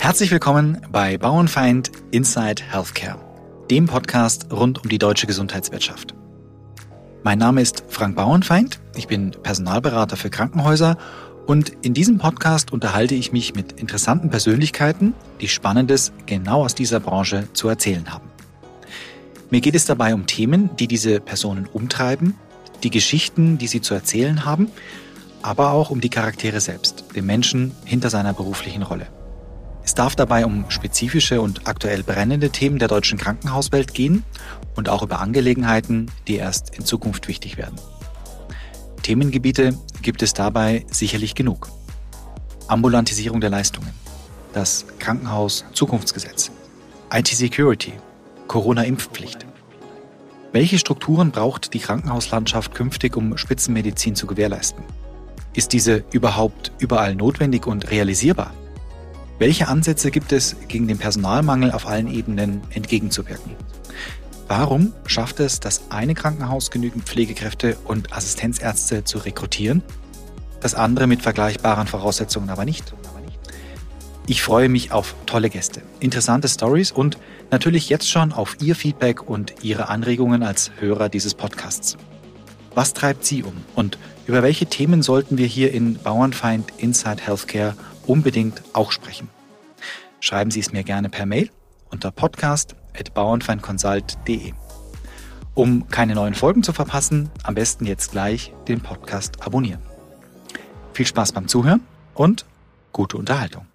Herzlich willkommen bei Bauernfeind Inside Healthcare, dem Podcast rund um die deutsche Gesundheitswirtschaft. Mein Name ist Frank Bauernfeind, ich bin Personalberater für Krankenhäuser und in diesem Podcast unterhalte ich mich mit interessanten Persönlichkeiten, die Spannendes genau aus dieser Branche zu erzählen haben. Mir geht es dabei um Themen, die diese Personen umtreiben, die Geschichten, die sie zu erzählen haben, aber auch um die Charaktere selbst, den Menschen hinter seiner beruflichen Rolle. Es darf dabei um spezifische und aktuell brennende Themen der deutschen Krankenhauswelt gehen und auch über Angelegenheiten, die erst in Zukunft wichtig werden. Themengebiete gibt es dabei sicherlich genug. Ambulantisierung der Leistungen, das Krankenhaus-Zukunftsgesetz, IT-Security, Corona-Impfpflicht. Welche Strukturen braucht die Krankenhauslandschaft künftig, um Spitzenmedizin zu gewährleisten? Ist diese überhaupt überall notwendig und realisierbar? Welche Ansätze gibt es, gegen den Personalmangel auf allen Ebenen entgegenzuwirken? Warum schafft es das eine Krankenhaus genügend Pflegekräfte und Assistenzärzte zu rekrutieren, das andere mit vergleichbaren Voraussetzungen aber nicht? Ich freue mich auf tolle Gäste, interessante Stories und natürlich jetzt schon auf Ihr Feedback und Ihre Anregungen als Hörer dieses Podcasts. Was treibt Sie um und über welche Themen sollten wir hier in Bauernfeind Inside Healthcare unbedingt auch sprechen. Schreiben Sie es mir gerne per Mail unter podcast.bauernfeindconsult.de. Um keine neuen Folgen zu verpassen, am besten jetzt gleich den Podcast abonnieren. Viel Spaß beim Zuhören und gute Unterhaltung.